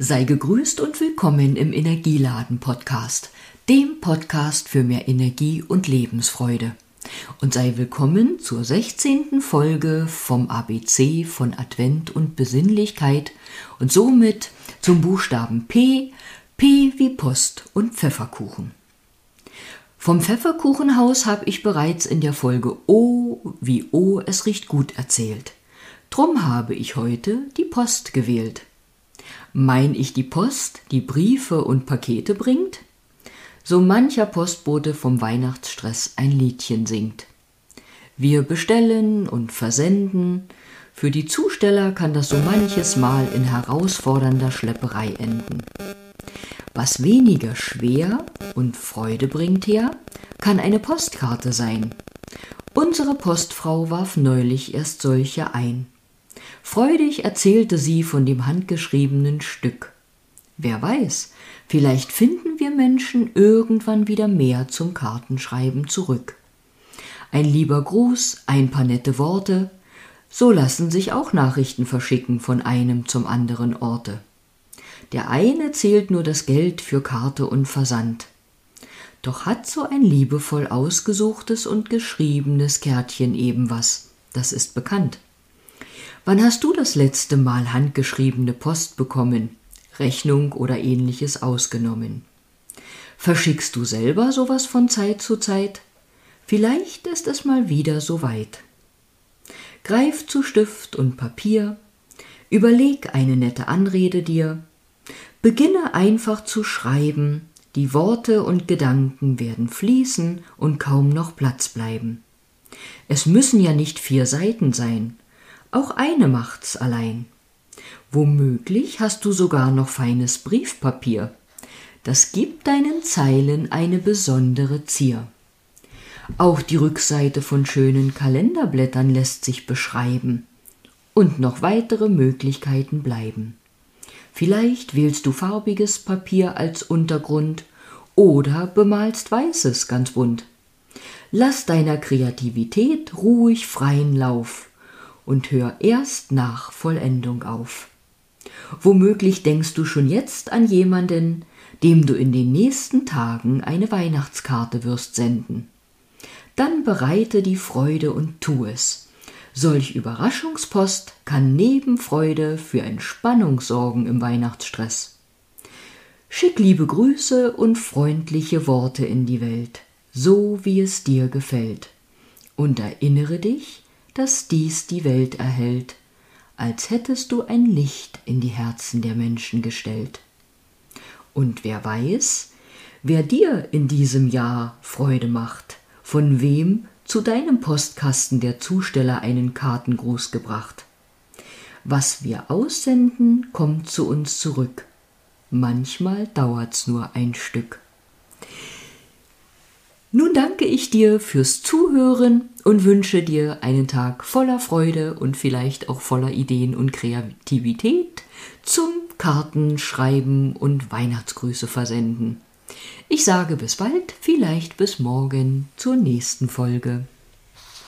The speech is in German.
Sei gegrüßt und willkommen im Energieladen Podcast, dem Podcast für mehr Energie und Lebensfreude. Und sei willkommen zur 16. Folge vom ABC von Advent und Besinnlichkeit und somit zum Buchstaben P, P wie Post und Pfefferkuchen. Vom Pfefferkuchenhaus habe ich bereits in der Folge O wie O es riecht gut erzählt. Drum habe ich heute die Post gewählt. Mein ich die Post, die Briefe und Pakete bringt? So mancher Postbote vom Weihnachtsstress ein Liedchen singt. Wir bestellen und versenden, für die Zusteller kann das so manches Mal in herausfordernder Schlepperei enden. Was weniger schwer und Freude bringt her, kann eine Postkarte sein. Unsere Postfrau warf neulich erst solche ein. Freudig erzählte sie von dem handgeschriebenen Stück. Wer weiß, vielleicht finden wir Menschen irgendwann wieder mehr zum Kartenschreiben zurück. Ein lieber Gruß, ein paar nette Worte, so lassen sich auch Nachrichten verschicken von einem zum anderen Orte. Der eine zählt nur das Geld für Karte und Versand. Doch hat so ein liebevoll ausgesuchtes und geschriebenes Kärtchen eben was, das ist bekannt. Wann hast du das letzte Mal handgeschriebene Post bekommen, Rechnung oder ähnliches ausgenommen? Verschickst du selber sowas von Zeit zu Zeit? Vielleicht ist es mal wieder so weit. Greif zu Stift und Papier, überleg eine nette Anrede dir, beginne einfach zu schreiben, die Worte und Gedanken werden fließen und kaum noch Platz bleiben. Es müssen ja nicht vier Seiten sein, auch eine macht's allein. Womöglich hast du sogar noch feines Briefpapier. Das gibt deinen Zeilen eine besondere Zier. Auch die Rückseite von schönen Kalenderblättern lässt sich beschreiben. Und noch weitere Möglichkeiten bleiben. Vielleicht wählst du farbiges Papier als Untergrund oder bemalst weißes ganz bunt. Lass deiner Kreativität ruhig freien Lauf und hör erst nach Vollendung auf. Womöglich denkst du schon jetzt an jemanden, dem du in den nächsten Tagen eine Weihnachtskarte wirst senden. Dann bereite die Freude und tu es. Solch Überraschungspost kann neben Freude für Entspannung sorgen im Weihnachtsstress. Schick liebe Grüße und freundliche Worte in die Welt, so wie es dir gefällt. Und erinnere dich, dass dies die Welt erhält, als hättest du ein Licht in die Herzen der Menschen gestellt. Und wer weiß, wer dir in diesem Jahr Freude macht, von wem zu deinem Postkasten der Zusteller einen Kartengruß gebracht. Was wir aussenden, kommt zu uns zurück. Manchmal dauert's nur ein Stück. Nun danke ich dir fürs Zuhören und wünsche dir einen Tag voller Freude und vielleicht auch voller Ideen und Kreativität zum Kartenschreiben und Weihnachtsgrüße versenden. Ich sage bis bald, vielleicht bis morgen zur nächsten Folge.